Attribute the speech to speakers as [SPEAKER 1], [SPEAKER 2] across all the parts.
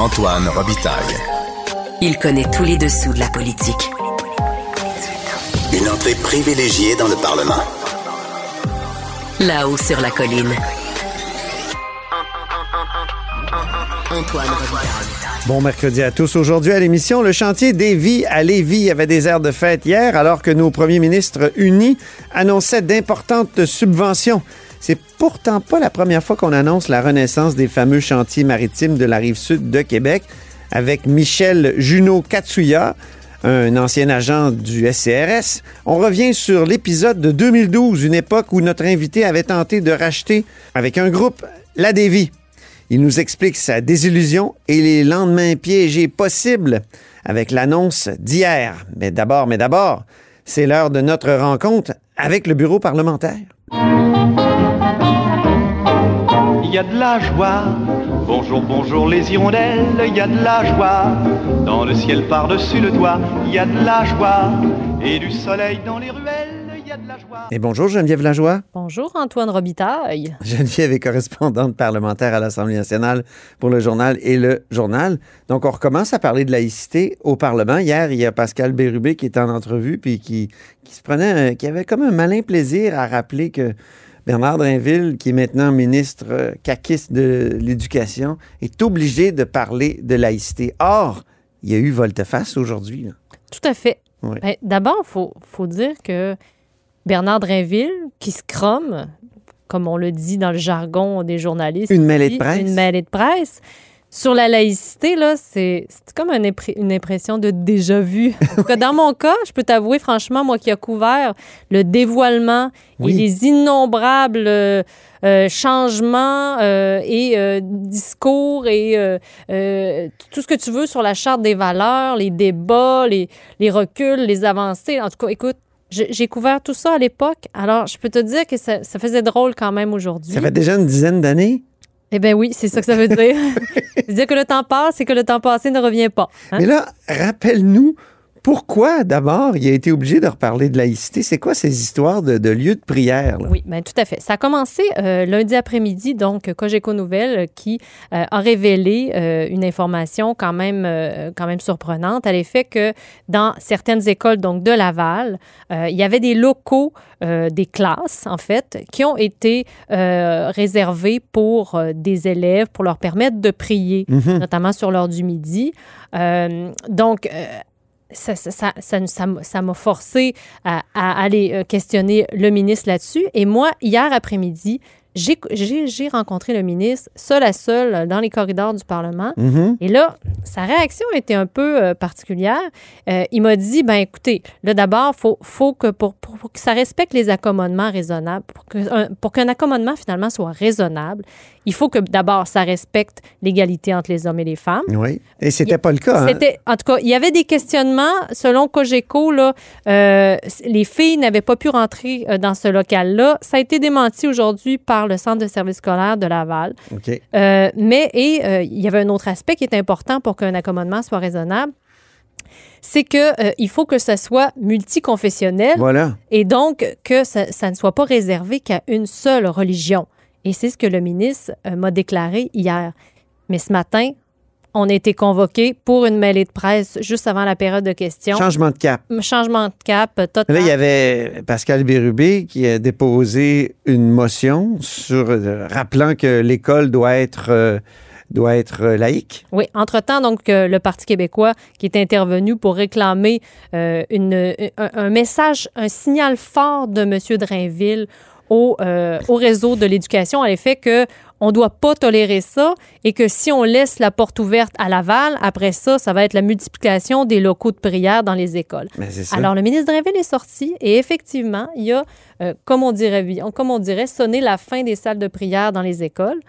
[SPEAKER 1] Antoine Robitaille.
[SPEAKER 2] Il connaît tous les dessous de la politique.
[SPEAKER 1] Une entrée privilégiée dans le Parlement.
[SPEAKER 2] Là-haut sur la colline.
[SPEAKER 3] Bon mercredi à tous. Aujourd'hui à l'émission, le chantier des vies à Lévis avait des airs de fête hier alors que nos premiers ministres unis annonçaient d'importantes subventions. C'est pourtant pas la première fois qu'on annonce la renaissance des fameux chantiers maritimes de la rive sud de Québec avec Michel Junot Katsuya, un ancien agent du SCRS. On revient sur l'épisode de 2012, une époque où notre invité avait tenté de racheter avec un groupe la Dévie. Il nous explique sa désillusion et les lendemains piégés possibles avec l'annonce d'hier. Mais d'abord, mais d'abord, c'est l'heure de notre rencontre avec le bureau parlementaire.
[SPEAKER 4] Il y a de la joie. Bonjour, bonjour les hirondelles, il y a de la joie. Dans le ciel par-dessus le toit, il y a de la joie. Et du soleil dans les ruelles.
[SPEAKER 3] Et bonjour Geneviève Lajoie.
[SPEAKER 5] Bonjour Antoine Robitaille.
[SPEAKER 3] Geneviève est correspondante parlementaire à l'Assemblée nationale pour le journal et le journal. Donc on recommence à parler de laïcité au Parlement. Hier, il y a Pascal Bérubé qui était en entrevue puis qui, qui se prenait, qui avait comme un malin plaisir à rappeler que Bernard Drinville, qui est maintenant ministre euh, caquiste de l'Éducation, est obligé de parler de laïcité. Or, il y a eu volte-face aujourd'hui.
[SPEAKER 5] Tout à fait. Ben, d'abord, il faut, faut dire que Bernard Drinville, qui se cromme, comme on le dit dans le jargon des journalistes.
[SPEAKER 3] Une mêlée de presse.
[SPEAKER 5] Une mêlée de presse. Sur la laïcité, là, c'est comme une, impression de déjà vu. dans mon cas, je peux t'avouer, franchement, moi qui ai couvert le dévoilement et les innombrables euh, euh, changements euh, et discours et tout ce que tu veux sur la charte des valeurs, les débats, les, les reculs, les avancées. En tout cas, écoute, j'ai couvert tout ça à l'époque. Alors, je peux te dire que ça, ça faisait drôle quand même aujourd'hui.
[SPEAKER 3] Ça fait déjà une dizaine d'années?
[SPEAKER 5] Eh bien oui, c'est ça que ça veut dire. dire que le temps passe et que le temps passé ne revient pas.
[SPEAKER 3] Hein? Mais là, rappelle-nous pourquoi, d'abord, il a été obligé de reparler de laïcité? C'est quoi ces histoires de, lieux de prière?
[SPEAKER 5] Oui, bien, tout à fait. Ça a commencé euh, lundi après-midi, donc, Cogeco Nouvelle euh, qui euh, a révélé une information quand même, quand même surprenante à l'effet que dans certaines écoles, donc, de Laval, il y avait des locaux, des classes, en fait, qui ont été réservés pour des élèves, pour leur permettre de prier, mm-hmm. notamment sur l'heure du midi. donc, ça, ça, ça, m'a forcé à, aller euh, questionner le ministre là-dessus. Et moi, hier après-midi, j'ai rencontré le ministre seul à seul dans les corridors du Parlement. Mm-hmm. Et là, sa réaction était un peu euh, particulière. Euh, il m'a dit, ben écoutez, là d'abord, il faut, faut que pour, pour, que ça respecte les accommodements raisonnables, pour qu'un accommodement finalement soit raisonnable, il faut que d'abord, ça respecte l'égalité entre les hommes et les femmes.
[SPEAKER 3] Oui. Et c'était pas le cas. Hein?
[SPEAKER 5] En tout cas, il y avait des questionnements. Selon Cogeco, là, euh, les filles n'avaient pas pu rentrer euh, dans ce local-là. Ça a été démenti aujourd'hui par le Centre de services scolaires de Laval.
[SPEAKER 3] OK.
[SPEAKER 5] Euh, mais, et il y avait un autre aspect qui est important pour qu'un accommodement soit raisonnable c'est que il faut que ça soit multiconfessionnel.
[SPEAKER 3] Voilà.
[SPEAKER 5] Et donc que ça, ça ne soit pas réservé qu'à une seule religion. Et c'est ce que le ministre euh, m'a déclaré hier. Mais ce matin, on a été convoqué pour une mêlée de presse juste avant la période de questions.
[SPEAKER 3] Changement de cap.
[SPEAKER 5] Changement de cap euh, total.
[SPEAKER 3] Là, il y avait Pascal Bérubé qui a déposé une motion sur euh, rappelant que l'école doit être doit être laïque.
[SPEAKER 5] Oui, entre-temps, donc, le Parti québécois qui est intervenu pour réclamer euh, une, un, un message, un signal fort de M. Drainville au, euh, au réseau de l'éducation à l'effet que on ne doit pas tolérer ça et que si on laisse la porte ouverte à Laval, après ça, ça va être la multiplication des locaux de prière dans les écoles. Alors, le ministre Drainville est sorti et effectivement, il y a, euh, comme, on dirait, comme on dirait, sonné la fin des salles de prière dans les écoles.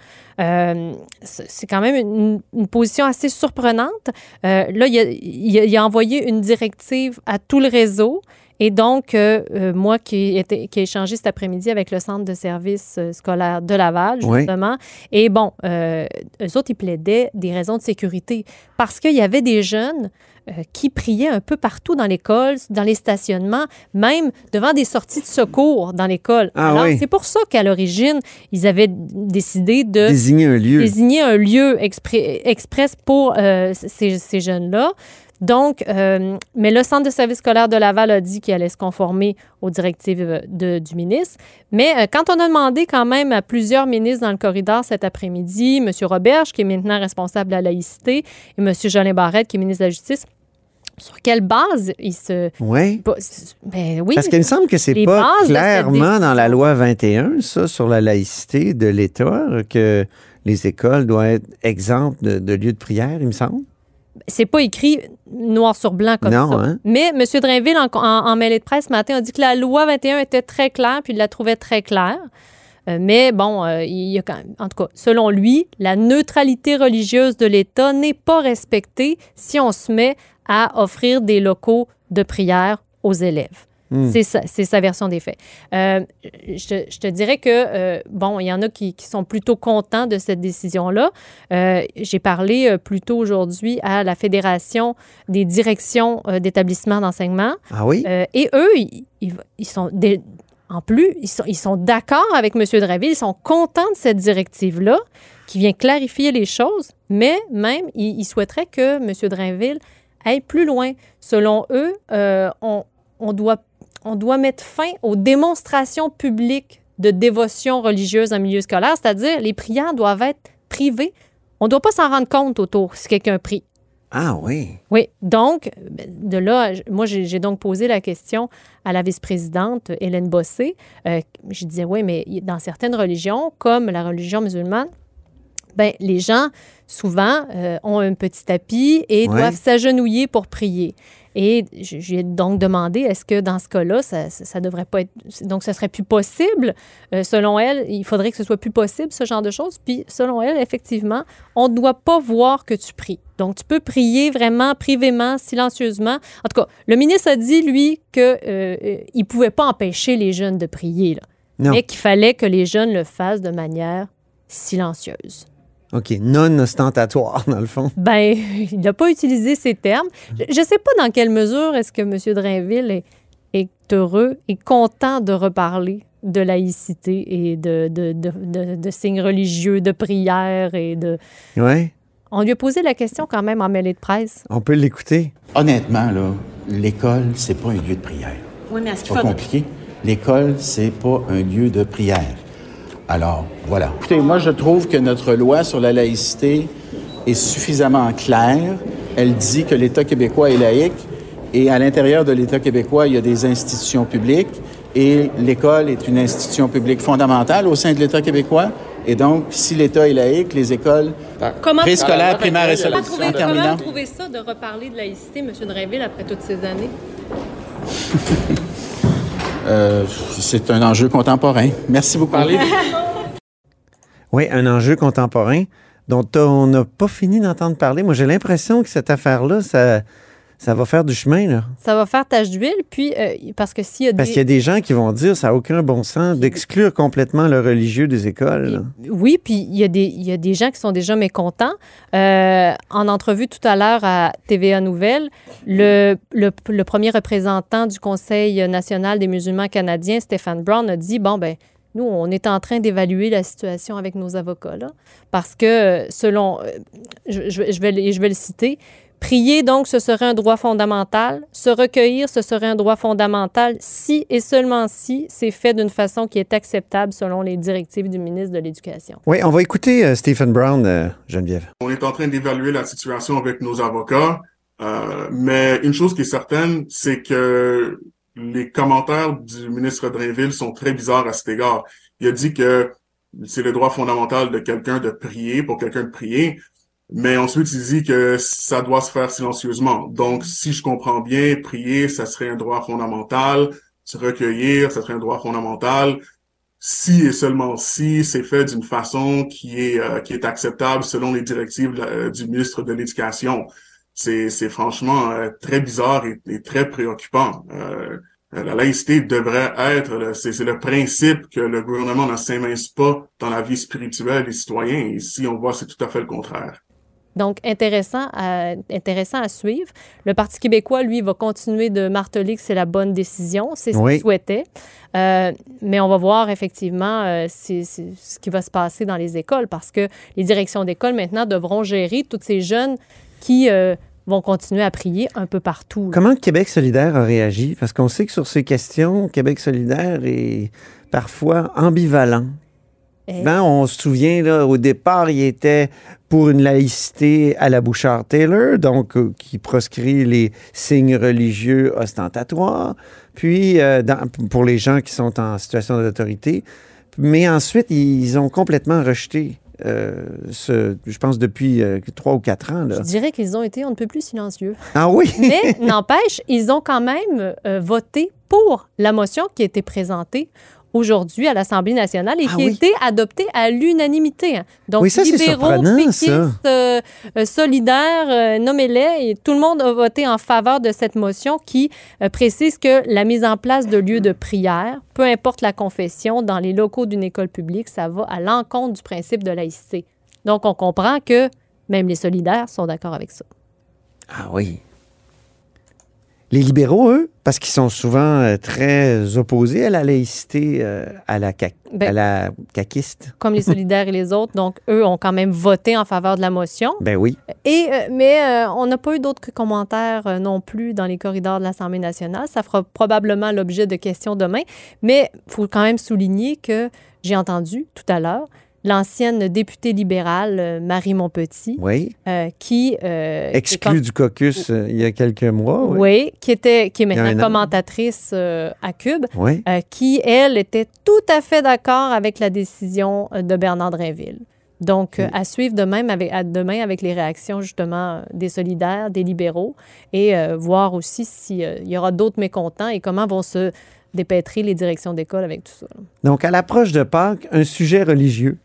[SPEAKER 5] Euh, c'est c'est quand même une, une position assez surprenante. Euh, là, il a, il a- il a envoyé une directive à tout le réseau. Et donc, euh, euh, moi qui, était, qui ai échangé cet après-midi avec le centre de services euh, scolaires de Laval,
[SPEAKER 3] Oui.
[SPEAKER 5] justement, et bon, euh, eux autres, ils plaidaient des raisons de sécurité parce qu'il y avait des jeunes euh, qui priaient un peu partout dans l'école, dans les stationnements, même devant des sorties de secours dans l'école.
[SPEAKER 3] Ah
[SPEAKER 5] Alors,
[SPEAKER 3] oui.
[SPEAKER 5] c'est pour ça qu'à l'origine, ils avaient décidé de
[SPEAKER 3] Désigner un lieu.
[SPEAKER 5] désigner un lieu expré- express pour ces, ces jeunes-là. Donc, euh, mais le Centre de service scolaire de Laval a dit qu'il allait se conformer aux directives euh, de- du ministre. Mais euh, quand on a demandé quand même à plusieurs ministres dans le corridor cet après-midi, M. Roberge, qui est maintenant responsable de la laïcité, et M. Jolin Barrette, qui est ministre de la Justice, sur quelle base ils se...
[SPEAKER 3] Oui.
[SPEAKER 5] Ben oui.
[SPEAKER 3] Parce qu'il me semble que c'est pas clairement dans la loi 21, ça, sur la laïcité de l'État, que les écoles doivent être exemptes de, de lieux de prière, il me semble.
[SPEAKER 5] c'est pas écrit noir sur blanc comme
[SPEAKER 3] Non,
[SPEAKER 5] ça.
[SPEAKER 3] hein?
[SPEAKER 5] Mais M. Drainville, en, en, en mêlée de presse ce matin, a dit que la loi 21 était très claire, puis il la trouvait très claire. Euh, mais bon, euh, il y a quand même, en tout cas, selon lui, la neutralité religieuse de l'État n'est pas respectée si on se met à offrir des locaux de prière aux élèves.
[SPEAKER 3] Hmm.
[SPEAKER 5] C'est sa, version des faits. Euh, je, je te dirais que, euh, bon, il y en a qui, qui sont plutôt contents de cette décision-là. Euh, J'ai parlé plus tôt aujourd'hui à la Fédération des directions d'établissements d'enseignement.
[SPEAKER 3] Ah oui?
[SPEAKER 5] Et eux, ils, ils- ils sont des- en plus, ils sont, ils sont d'accord avec M. Draville, ils sont contents de cette directive-là qui vient clarifier les choses, mais même, ils, ils souhaiteraient que M. Drainville aille plus loin. Selon eux, euh, on, on doit, on doit mettre fin aux démonstrations publiques de dévotion religieuse en milieu scolaire, c'est-à-dire les prières doivent être privées. On ne doit pas s'en rendre compte autour si quelqu'un prie.
[SPEAKER 3] Ah oui.
[SPEAKER 5] Oui, donc, de là, moi, j'ai donc posé la question à la vice-présidente Hélène Bossé. Euh, je disais, oui, mais dans certaines religions, comme la religion musulmane, ben, les gens, souvent, euh, ont un petit tapis et
[SPEAKER 3] Ouais.
[SPEAKER 5] doivent s'agenouiller pour prier. Et je je lui ai donc demandé, est-ce que dans ce cas-là, ça, ça, ça devrait pas être... Donc, ce serait plus possible? Euh, selon elle, il faudrait que ce soit plus possible, ce genre de choses. Puis, selon elle, effectivement, on ne doit pas voir que tu pries. Donc, tu peux prier vraiment privément, silencieusement. En tout cas, le ministre a dit, lui, qu'il ne pouvait pas empêcher les jeunes de prier, là, mais qu'il fallait que les jeunes le fassent de manière silencieuse.
[SPEAKER 3] OK. Non ostentatoire, dans le fond.
[SPEAKER 5] Ben, il n'a pas utilisé ces termes. Je ne sais pas dans quelle mesure est-ce que M. Drainville est, est heureux et content de reparler de laïcité et de, de, de, de- de signes religieux, de prières et de...
[SPEAKER 3] Oui.
[SPEAKER 5] On lui a posé la question quand même en mêlée de presse.
[SPEAKER 3] On peut l'écouter.
[SPEAKER 6] Honnêtement, là, l'école, c'est pas un lieu de prière.
[SPEAKER 7] Oui, mais est-ce
[SPEAKER 6] C'est
[SPEAKER 7] qu'il
[SPEAKER 6] pas
[SPEAKER 7] faut...
[SPEAKER 6] compliqué. L'école, c'est pas un lieu de prière. Alors, voilà. Écoutez, moi, je trouve que notre loi sur la laïcité est suffisamment claire. Elle dit que l'État québécois est laïque et à l'intérieur de l'État québécois, il y a des institutions publiques et l'école est une institution publique fondamentale au sein de l'État québécois. Et donc, si l'État est laïque, les écoles
[SPEAKER 5] Comment
[SPEAKER 6] préscolaires, primaires et
[SPEAKER 5] Comment,
[SPEAKER 6] secondaires, en
[SPEAKER 5] comment vous trouvez ça de reparler de laïcité, M. Drainville, après toutes ces années?
[SPEAKER 6] Euh, c'est un enjeu contemporain. Merci beaucoup.
[SPEAKER 3] Oui, un enjeu contemporain dont on n'a pas fini d'entendre parler. Moi, j'ai l'impression que cette affaire-là, ça, ça va faire du chemin, là.
[SPEAKER 5] Ça va faire tache d'huile, puis euh, parce que s'il y a
[SPEAKER 3] Parce
[SPEAKER 5] des...
[SPEAKER 3] qu'il y a des gens qui vont dire ça n'a aucun bon sens d'exclure complètement le religieux des écoles.
[SPEAKER 5] Oui, puis il y, a des, il y a des gens qui sont déjà mécontents. Euh, en entrevue tout à l'heure à TVA Nouvelles, le, le, le premier représentant du Conseil national des musulmans canadiens, Stéphane Brown, a dit, bon, ben nous, on est en train d'évaluer la situation avec nos avocats, là, parce que selon, euh, je, je- je vais, je vais le citer, Prier, donc, ce serait un droit fondamental. Se recueillir, ce serait un droit fondamental si et seulement si c'est fait d'une façon qui est acceptable selon les directives du ministre de l'Éducation.
[SPEAKER 3] Oui, on va écouter euh, Stephen Brown, euh, Geneviève.
[SPEAKER 7] On est en train d'évaluer la situation avec nos avocats, euh, mais une chose qui est certaine, c'est que les commentaires du ministre Drainville sont très bizarres à cet égard. Il a dit que c'est le droit fondamental de quelqu'un de prier, pour quelqu'un de prier, mais ensuite, il dit que ça doit se faire silencieusement. Donc, si je comprends bien, prier, ça serait un droit fondamental. Se recueillir, ça serait un droit fondamental. Si et seulement si c'est fait d'une façon qui est euh, qui est acceptable selon les directives euh, du ministre de l'Éducation. C'est c'est franchement euh, très bizarre et, très préoccupant. la laïcité devrait être, c'est le principe que le gouvernement ne s'émince pas dans la vie spirituelle des citoyens. Ici, on voit c'est tout à fait le contraire.
[SPEAKER 5] Donc, intéressant à, intéressant à suivre. Le Parti québécois, lui, va continuer de marteler que c'est la bonne décision. C'est ce qu'il souhaitait. Euh, mais on va voir effectivement euh, ce qui va se passer dans les écoles parce que les directions d'école maintenant devront gérer tous ces jeunes qui euh, vont continuer à prier un peu partout.
[SPEAKER 3] Comment Québec solidaire a réagi? Parce qu'on sait que sur ces questions, Québec solidaire est parfois ambivalent. Ben, on se souvient, là, au départ, il était pour une laïcité à la Bouchard-Taylor, donc euh, qui proscrit les signes religieux ostentatoires, puis euh, pour les gens qui sont en situation d'autorité. Mais ensuite, ils ont complètement rejeté euh, ce, je pense, depuis trois ou quatre ans. Là.
[SPEAKER 5] Je dirais qu'ils ont été un peu plus silencieux.
[SPEAKER 3] Ah oui?
[SPEAKER 5] Mais n'empêche, ils ont quand même voté pour la motion qui a été présentée aujourd'hui à l'Assemblée nationale et ah qui a été adopté à l'unanimité. Hein. Donc,
[SPEAKER 3] oui, ça,
[SPEAKER 5] libéraux, péquistes, euh, euh, solidaires, euh, nommez-les, et tout le monde a voté en faveur de cette motion qui précise que la mise en place de lieux de prière, peu importe la confession, dans les locaux d'une école publique, ça va à l'encontre du principe de laïcité. Donc, on comprend que même les solidaires sont d'accord avec ça.
[SPEAKER 3] Ah oui. Les libéraux, eux, parce qu'ils sont souvent euh, très opposés à la laïcité, euh, à, la ben, à la caquiste.
[SPEAKER 5] Comme les solidaires et les autres. Donc, eux ont quand même voté en faveur de la motion.
[SPEAKER 3] Ben oui.
[SPEAKER 5] Et, euh, mais on n'a pas eu d'autres commentaires non plus dans les corridors de l'Assemblée nationale. Ça fera probablement l'objet de questions demain. Mais il faut quand même souligner que j'ai entendu tout à l'heure l'ancienne députée libérale euh, Marie Montpetit,
[SPEAKER 3] oui.
[SPEAKER 5] Euh, qui euh,
[SPEAKER 3] exclue du caucus il y a quelques mois,
[SPEAKER 5] oui, qui était qui est maintenant commentatrice à Cube,
[SPEAKER 3] oui.
[SPEAKER 5] qui elle était tout à fait d'accord avec la décision de Bernard Drinville. Donc, à suivre demain avec, demain avec les réactions justement des solidaires, des libéraux, et voir aussi s'il y aura d'autres mécontents et comment vont se dépêtrer les directions d'école avec tout ça.
[SPEAKER 3] Donc, à l'approche de Pâques, un sujet religieux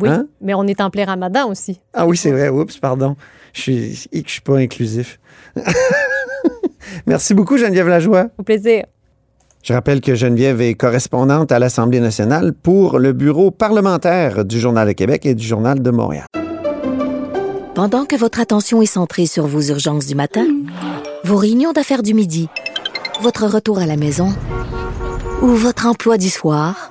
[SPEAKER 5] oui, hein? mais on est en plein ramadan aussi.
[SPEAKER 3] Ah oui, c'est vrai. Oups, pardon. Je suis, je suis pas inclusif. Merci beaucoup, Geneviève Lajoie.
[SPEAKER 5] Au plaisir.
[SPEAKER 3] Je rappelle que Geneviève est correspondante à l'Assemblée nationale pour le bureau parlementaire du Journal de Québec et du Journal de Montréal.
[SPEAKER 8] Pendant que votre attention est centrée sur vos urgences du matin, vos réunions d'affaires du midi, votre retour à la maison ou votre emploi du soir,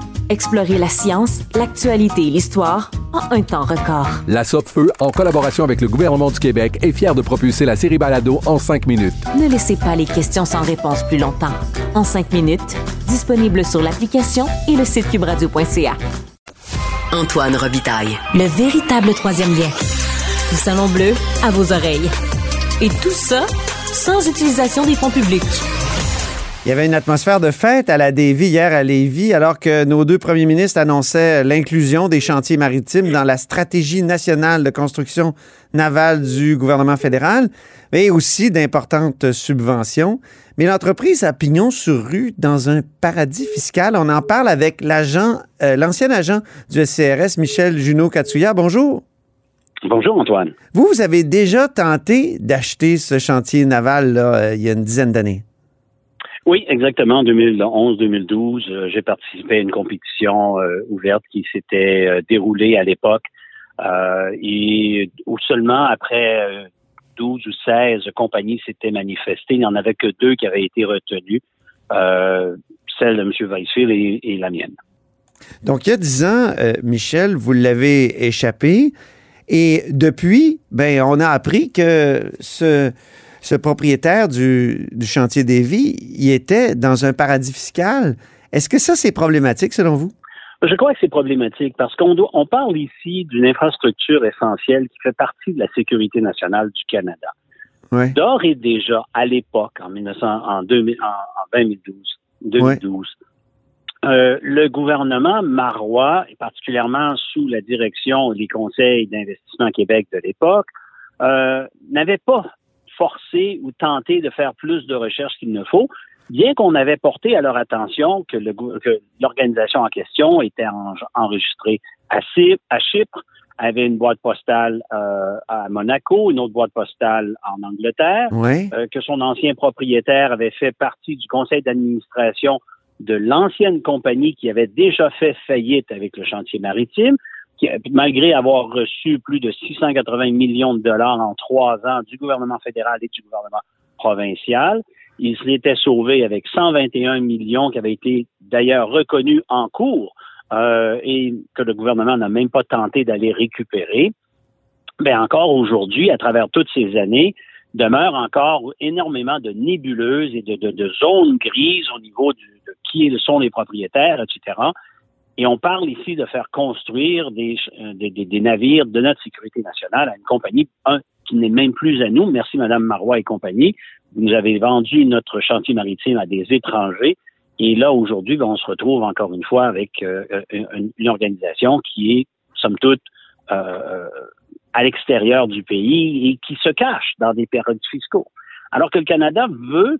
[SPEAKER 9] Explorer la science, l'actualité et l'histoire en un temps record.
[SPEAKER 10] La Feu, en collaboration avec le gouvernement du Québec, est fière de propulser la série Balado en cinq minutes.
[SPEAKER 9] Ne laissez pas les questions sans réponse plus longtemps. En cinq minutes, disponible sur l'application et le site cubradio.ca.
[SPEAKER 2] Antoine Robitaille.
[SPEAKER 9] Le véritable troisième lien. Du Salon Bleu à vos oreilles. Et tout ça sans utilisation des fonds publics.
[SPEAKER 3] Il y avait une atmosphère de fête à la Davie hier à Lévis, alors que nos deux premiers ministres annonçaient l'inclusion des chantiers maritimes dans la stratégie nationale de construction navale du gouvernement fédéral, mais aussi d'importantes subventions. Mais l'entreprise a pignon sur rue dans un paradis fiscal. On en parle avec l'agent, euh, l'ancien agent du SCRS, Michel Junot Katsuya. Bonjour.
[SPEAKER 11] Bonjour Antoine.
[SPEAKER 3] Vous, vous avez déjà tenté d'acheter ce chantier naval là, euh, il y a une dizaine d'années.
[SPEAKER 11] Oui, exactement. En 2011-2012, euh, j'ai participé à une compétition euh, ouverte qui s'était déroulée à l'époque. et où seulement après 12 ou 16 compagnies s'étaient manifestées, il n'y en avait que deux qui avaient été retenues, celle de M. Weissfield et, la mienne.
[SPEAKER 3] Donc, il y a dix ans, Michel, vous l'avez échappé. Et depuis, ben, on a appris que ce, ce propriétaire du, du chantier des vies, il était dans un paradis fiscal. Est-ce que ça, c'est problématique selon vous?
[SPEAKER 11] Je crois que c'est problématique parce qu'on on parle ici d'une infrastructure essentielle qui fait partie de la sécurité nationale du Canada. Ouais. D'ores et déjà, à l'époque, en, 1900, en, 2000, en, 2012, 2012 euh, le gouvernement marois, et particulièrement sous la direction des conseils d'investissement Québec de l'époque, euh, n'avait pas forcé ou tenté de faire plus de recherches qu'il ne faut, bien qu'on avait porté à leur attention que l'organisation en question était enregistrée à, Chypre, avait une boîte postale euh, à Monaco, une autre boîte postale en Angleterre, euh, que son ancien propriétaire avait fait partie du conseil d'administration de l'ancienne compagnie qui avait déjà fait faillite avec le chantier maritime, malgré avoir reçu plus de 680 millions de dollars en trois ans du gouvernement fédéral et du gouvernement provincial, il s'était sauvé avec 121 millions qui avaient été d'ailleurs reconnus en cours euh, et que le gouvernement n'a même pas tenté d'aller récupérer. Mais ben, encore aujourd'hui, à travers toutes ces années, demeure encore énormément de nébuleuses et de, zones grises au niveau de qui sont les propriétaires, etc. Et on parle ici de faire construire des, euh, des, navires de notre sécurité nationale à une compagnie qui n'est même plus à nous. Merci, Madame Marois et compagnie. Vous nous avez vendu notre chantier maritime à des étrangers. Et là, aujourd'hui, ben, on se retrouve encore une fois avec euh, une, organisation qui est, somme toute, euh, à l'extérieur du pays et qui se cache dans des périodes fiscaux. Alors que le Canada veut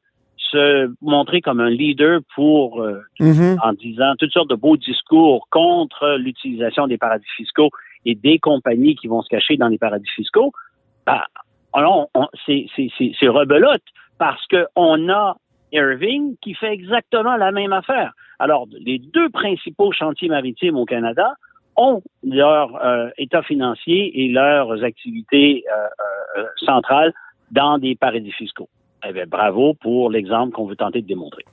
[SPEAKER 11] se montrer comme un leader pour, euh, mm-hmm. en disant toutes sortes de beaux discours contre l'utilisation des paradis fiscaux et des compagnies qui vont se cacher dans les paradis fiscaux, ben, c'est rebelote parce qu'on a Irving qui fait exactement la même affaire. Alors, les deux principaux chantiers maritimes au Canada ont leur euh, état financier et leurs activités euh, centrales dans des paradis fiscaux. Eh bien, bravo pour l'exemple qu'on veut tenter de démontrer.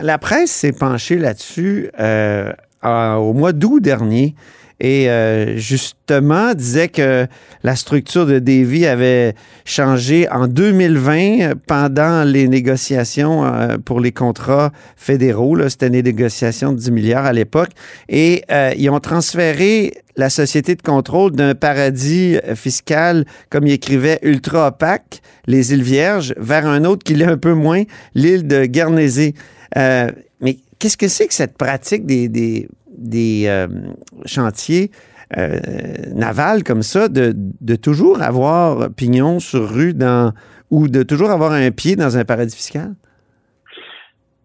[SPEAKER 3] La presse s'est penchée là-dessus euh, au mois d'août dernier et euh, justement disait que la structure de Davy avait changé en 2020 pendant les négociations euh, pour les contrats fédéraux. C'était des négociations de 10 milliards à l'époque. Et euh, ils ont transféré la société de contrôle d'un paradis fiscal, comme il écrivait, ultra opaque, les îles Vierges, vers un autre qui l'est un peu moins, l'île de Guernesey. mais qu'est-ce que c'est que cette pratique des, des des euh, chantiers euh, navals comme ça, de, toujours avoir pignon sur rue dans, ou de toujours avoir un pied dans un paradis fiscal?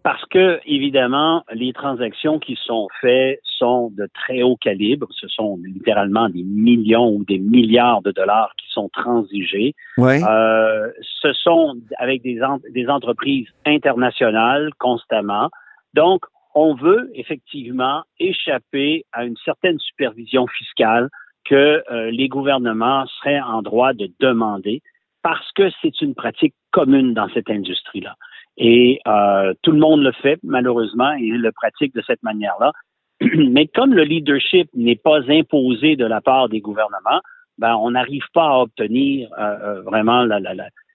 [SPEAKER 11] Parce que, évidemment, les transactions qui sont faites sont de très haut calibre. Ce sont littéralement des millions ou des milliards de dollars qui sont transigés. Euh, ce sont avec des, des entreprises internationales constamment. Donc, on veut effectivement échapper à une certaine supervision fiscale que euh, les gouvernements seraient en droit de demander parce que c'est une pratique commune dans cette industrie-là. Et euh, tout le monde le fait, malheureusement, et le pratique de cette manière-là. Mais comme le leadership n'est pas imposé de la part des gouvernements, ben, on n'arrive pas à obtenir euh, vraiment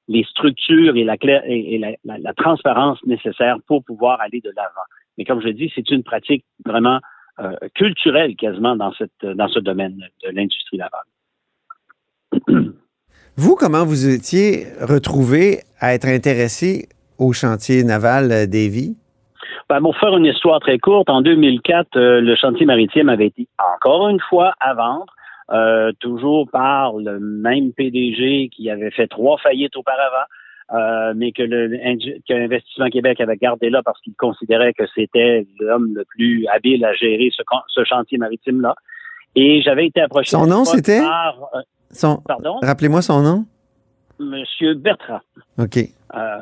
[SPEAKER 11] les structures et, la, et la transparence nécessaires pour pouvoir aller de l'avant. Mais comme je dis, c'est une pratique vraiment euh, culturelle quasiment dans, cette, dans ce domaine de l'industrie navale.
[SPEAKER 3] Vous, comment vous étiez retrouvé à être intéressé au chantier naval Davy?
[SPEAKER 11] Ben, pour faire une histoire très courte, en 2004, euh, le chantier maritime avait été encore une fois à vendre, euh, toujours par le même PDG qui avait fait trois faillites auparavant. Euh, mais que l'Investissement Québec avait gardé là parce qu'il considérait que c'était l'homme le plus habile à gérer ce, chantier maritime-là. Et j'avais été approché.
[SPEAKER 3] Son nom, c'était?
[SPEAKER 11] Euh,
[SPEAKER 3] Son...
[SPEAKER 11] Pardon?
[SPEAKER 3] Rappelez-moi son nom.
[SPEAKER 11] Monsieur Bertrand.
[SPEAKER 3] OK.
[SPEAKER 11] Euh,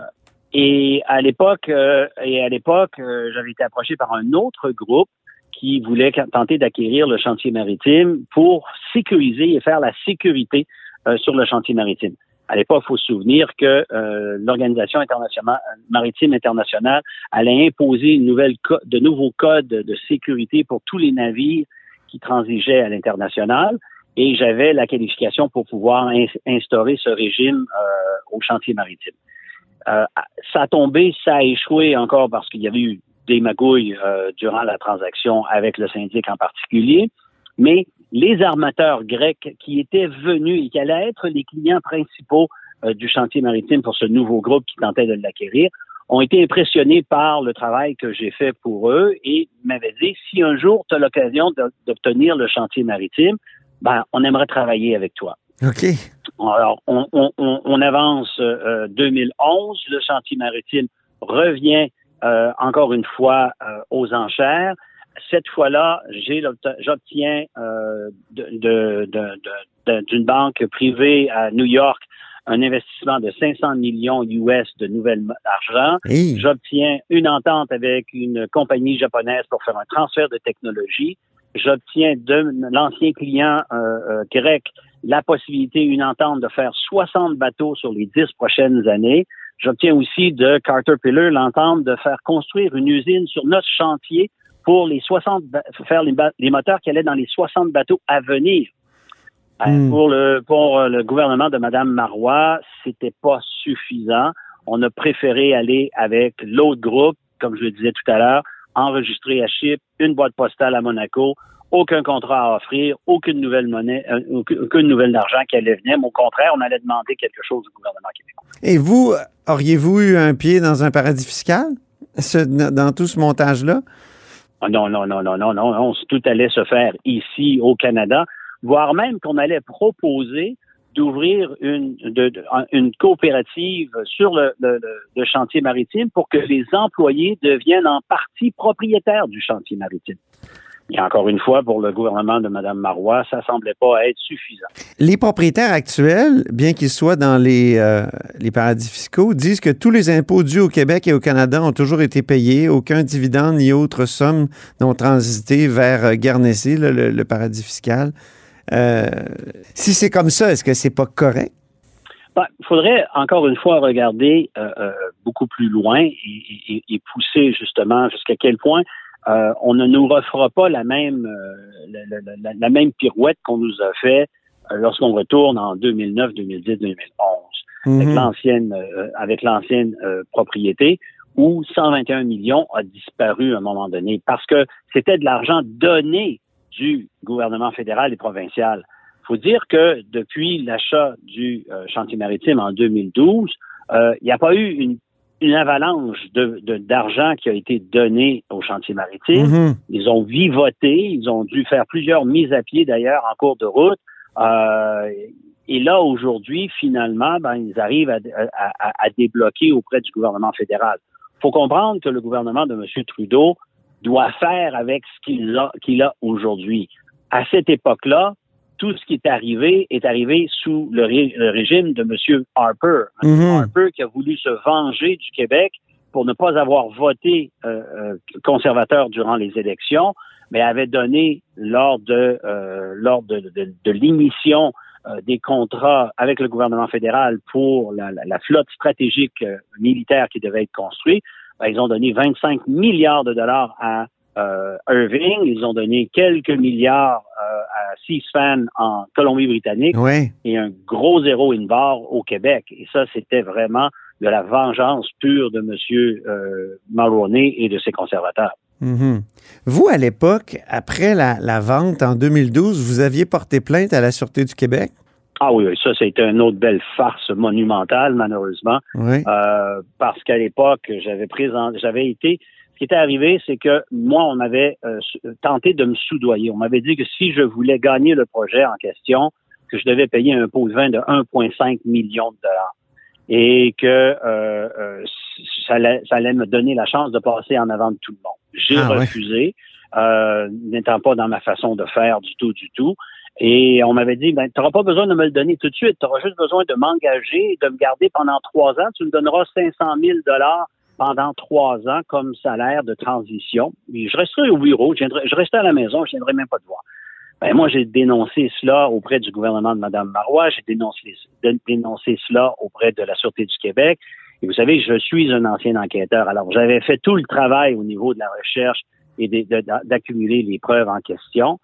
[SPEAKER 11] et à l'époque, et à l'époque, j'avais été approché par un autre groupe qui voulait tenter d'acquérir le chantier maritime pour sécuriser et faire la sécurité sur le chantier maritime. À l'époque, il faut se souvenir que l'Organisation internationale maritime internationale allait imposer une nouvelle de nouveaux codes de sécurité pour tous les navires qui transigeaient à l'international et j'avais la qualification pour pouvoir instaurer ce régime au chantier maritime. Euh, ça a tombé, ça a échoué encore parce qu'il y avait eu des magouilles euh, durant la transaction avec le syndic en particulier, mais les armateurs grecs qui étaient venus et qui allaient être les clients principaux euh, du chantier maritime pour ce nouveau groupe qui tentait de l'acquérir ont été impressionnés par le travail que j'ai fait pour eux et m'avaient dit si un jour tu as l'occasion d'obtenir le chantier maritime, ben on aimerait travailler avec toi.
[SPEAKER 3] OK.
[SPEAKER 11] Alors, on, on, on avance euh, 2011, le chantier maritime revient euh, encore une fois euh, aux enchères. Cette fois-là, j'obtiens euh, d'une de, de, banque privée à New York un investissement de 500 millions US de nouvelles argent. J'obtiens une entente avec une compagnie japonaise pour faire un transfert de technologie. J'obtiens de l'ancien client grec la possibilité, une entente de faire 60 bateaux sur les 10 prochaines années. J'obtiens aussi de Caterpillar l'entente de faire construire une usine sur notre chantier pour les 60 faire les, moteurs qui allaient dans les 60 bateaux à venir. Euh, hmm. Pour le pour euh, le gouvernement de Mme Marois, c'était pas suffisant. On a préféré aller avec l'autre groupe, comme je le disais tout à l'heure, enregistré à Chypre, une boîte postale à Monaco, aucun contrat à offrir, aucune nouvelle monnaie, euh, aucune nouvelle d'argent qui allait venir. Mais au contraire, on allait demander quelque chose au gouvernement québécois.
[SPEAKER 3] Et vous, auriez-vous eu un pied dans un paradis fiscal dans tout ce montage-là?
[SPEAKER 11] Ah, non, non, non, non, non, non, non. Tout allait se faire ici au Canada, voire même qu'on allait proposer d'ouvrir une, une coopérative sur le, le, chantier maritime pour que les employés deviennent en partie propriétaires du chantier maritime. Et encore une fois, pour le gouvernement de Mme Marois, ça semblait pas être suffisant.
[SPEAKER 3] Les propriétaires actuels, bien qu'ils soient dans les, euh, les paradis fiscaux, disent que tous les impôts dus au Québec et au Canada ont toujours été payés. Aucun dividende ni autre somme n'ont transité vers euh, Guernesey, le, paradis fiscal. Euh, si c'est comme ça, est-ce que c'est pas correct?
[SPEAKER 11] Ben, il faudrait encore une fois regarder beaucoup plus loin et, et pousser justement jusqu'à quel point euh, on ne nous refera pas la même euh, la, même pirouette qu'on nous a fait euh, lorsqu'on retourne en 2009, 2010, 2011 avec l'ancienne avec l'ancienne propriété où 121 millions a disparu à un moment donné parce que c'était de l'argent donné du gouvernement fédéral et provincial. Il faut dire que depuis l'achat du chantier maritime en 2012, il n'y a pas eu une une avalanche de, d'argent qui a été donné au chantier maritime. Mm-hmm. Ils ont vivoté, ils ont dû faire plusieurs mises à pied d'ailleurs en cours de route. Euh, et là, aujourd'hui, finalement, ben, ils arrivent à, à, débloquer auprès du gouvernement fédéral. Il faut comprendre que le gouvernement de M. Trudeau doit faire avec ce qu'il a, qu'il a aujourd'hui. À cette époque-là, tout ce qui est arrivé est arrivé sous le, régime de M. Harper. M. Mhm. Harper qui a voulu se venger du Québec pour ne pas avoir voté euh, euh, conservateur durant les élections, mais avait donné lors de euh, lors de, l'émission des contrats avec le gouvernement fédéral pour la, flotte stratégique militaire qui devait être construite, ben, ils ont donné 25 milliards de dollars à euh, Irving. Ils ont donné quelques milliards euh, à C-SPAN en Colombie-Britannique et un gros zéro in bar au Québec. Et ça, c'était vraiment de la vengeance pure de M. Euh, et de ses conservateurs.
[SPEAKER 3] Mm-hmm. Vous, à l'époque, après la, vente en 2012, vous aviez porté plainte à la Sûreté du Québec?
[SPEAKER 11] Ah oui, ça, c'était une autre belle farce monumentale, malheureusement. Euh, parce qu'à l'époque, j'avais présent, j'avais été qui était arrivé, c'est que moi, on avait euh, tenté de me soudoyer. On m'avait dit que si je voulais gagner le projet en question, que je devais payer un pot de vin de 1,5 million de dollars et que euh, euh, ça, allait, me donner la chance de passer en avant de tout le monde. J'ai ah refusé, n'étant pas dans ma façon de faire du tout, du tout. Et on m'avait dit, ben, tu n'auras pas besoin de me le donner tout de suite. Tu auras juste besoin de m'engager, de me garder pendant trois ans. Tu me donneras 500 000 dollars pendant trois ans comme salaire de transition. Je resterai au bureau, je, je resterai à la maison, je ne viendrai même pas te voir. Ben, moi, j'ai dénoncé cela auprès du gouvernement de Mme Marois, j'ai dénoncé, dénoncé cela auprès de la Sûreté du Québec. Et vous savez, je suis un ancien enquêteur. Alors, j'avais fait tout le travail au niveau de la recherche et d'accumuler les preuves en question.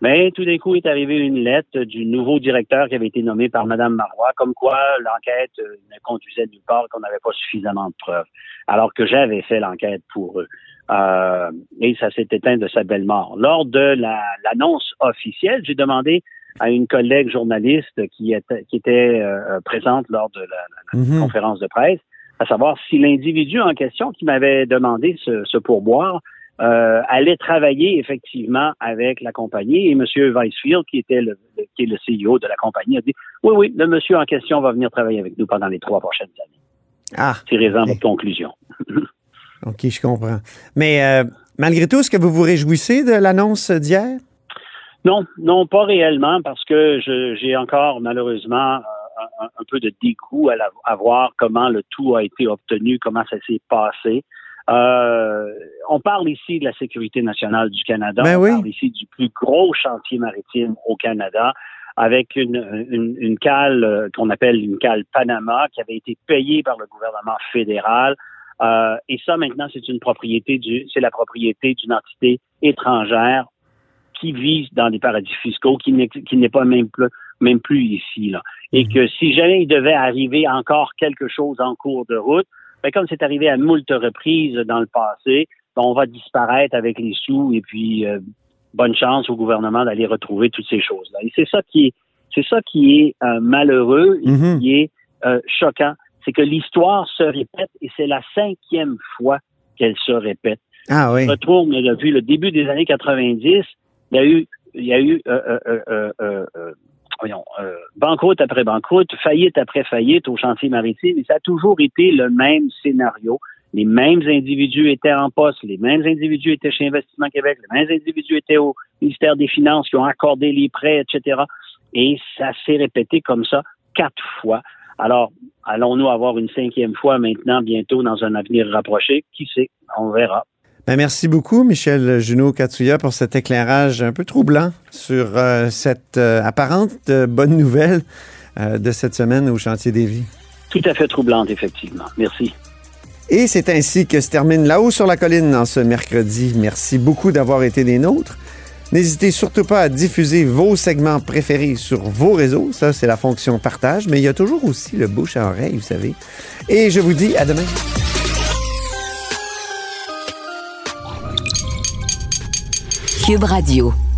[SPEAKER 11] Mais tout d'un coup est arrivée une lettre du nouveau directeur qui avait été nommé par Mme Marois, comme quoi l'enquête euh, ne conduisait nulle part, qu'on n'avait pas suffisamment de preuves, alors que j'avais fait l'enquête pour eux. Euh, et ça s'est éteint de sa belle mort. Lors de l'annonce officielle, j'ai demandé à une collègue journaliste qui était, qui était euh, présente lors de la, mhm. conférence de presse, à savoir si l'individu en question qui m'avait demandé ce, ce pourboire euh, allait travailler effectivement avec la compagnie. Et M. Weisfield, qui était le, qui est le CEO de la compagnie, a dit oui, oui, le monsieur en question va venir travailler avec nous pendant les trois prochaines années.
[SPEAKER 3] Ah.
[SPEAKER 11] Tirez-en votre conclusion.
[SPEAKER 3] OK, je comprends. Mais euh, malgré tout, est-ce que vous vous réjouissez de l'annonce d'hier?
[SPEAKER 11] Non, non, pas réellement, parce que j'ai encore malheureusement euh, un, peu de dégoût à, à, voir comment le tout a été obtenu, comment ça s'est passé. Euh, on parle ici de la sécurité nationale du Canada.
[SPEAKER 3] Ben
[SPEAKER 11] on parle ici du plus gros chantier maritime au Canada avec une, une, une cale euh, qu'on appelle une cale Panama qui avait été payée par le gouvernement fédéral. Euh, et ça, maintenant, c'est une propriété du, c'est la propriété d'une entité étrangère qui vit dans des paradis fiscaux, qui n'est, qui n'est pas même plus, même plus ici, là. Et mhm. que si jamais il devait arriver encore quelque chose en cours de route, ben, comme c'est arrivé à moult reprises dans le passé, ben, on va disparaître avec les sous et puis euh, bonne chance au gouvernement d'aller retrouver toutes ces choses-là. Et c'est ça qui est, c'est ça qui est euh, malheureux et mm-hmm. qui est euh, choquant, c'est que l'histoire se répète et c'est la cinquième fois qu'elle se répète.
[SPEAKER 3] Ah oui.
[SPEAKER 11] On retourne depuis le début des années 90, il y a eu, il y a eu voyons, euh, banqueroute après banqueroute, faillite après faillite au chantier maritime, et ça a toujours été le même scénario. Les mêmes individus étaient en poste, les mêmes individus étaient chez Investissement Québec, les mêmes individus étaient au ministère des Finances qui ont accordé les prêts, etc. Et ça s'est répété comme ça quatre fois. Alors, allons-nous avoir une cinquième fois maintenant, bientôt, dans un avenir rapproché? Qui sait? On verra.
[SPEAKER 3] Ben, merci beaucoup, Michel Junot Katsuya, pour cet éclairage un peu troublant sur euh, cette euh, apparente euh, bonne nouvelle de cette semaine au chantier des vies.
[SPEAKER 11] Tout à fait troublante, effectivement. Merci.
[SPEAKER 3] Et c'est ainsi que se termine là-haut sur la colline en ce mercredi. Merci beaucoup d'avoir été des nôtres. N'hésitez surtout pas à diffuser vos segments préférés sur vos réseaux. Ça, c'est la fonction partage. Mais il y a toujours aussi le bouche à oreille, vous savez. Et je vous dis à demain.
[SPEAKER 2] Radio.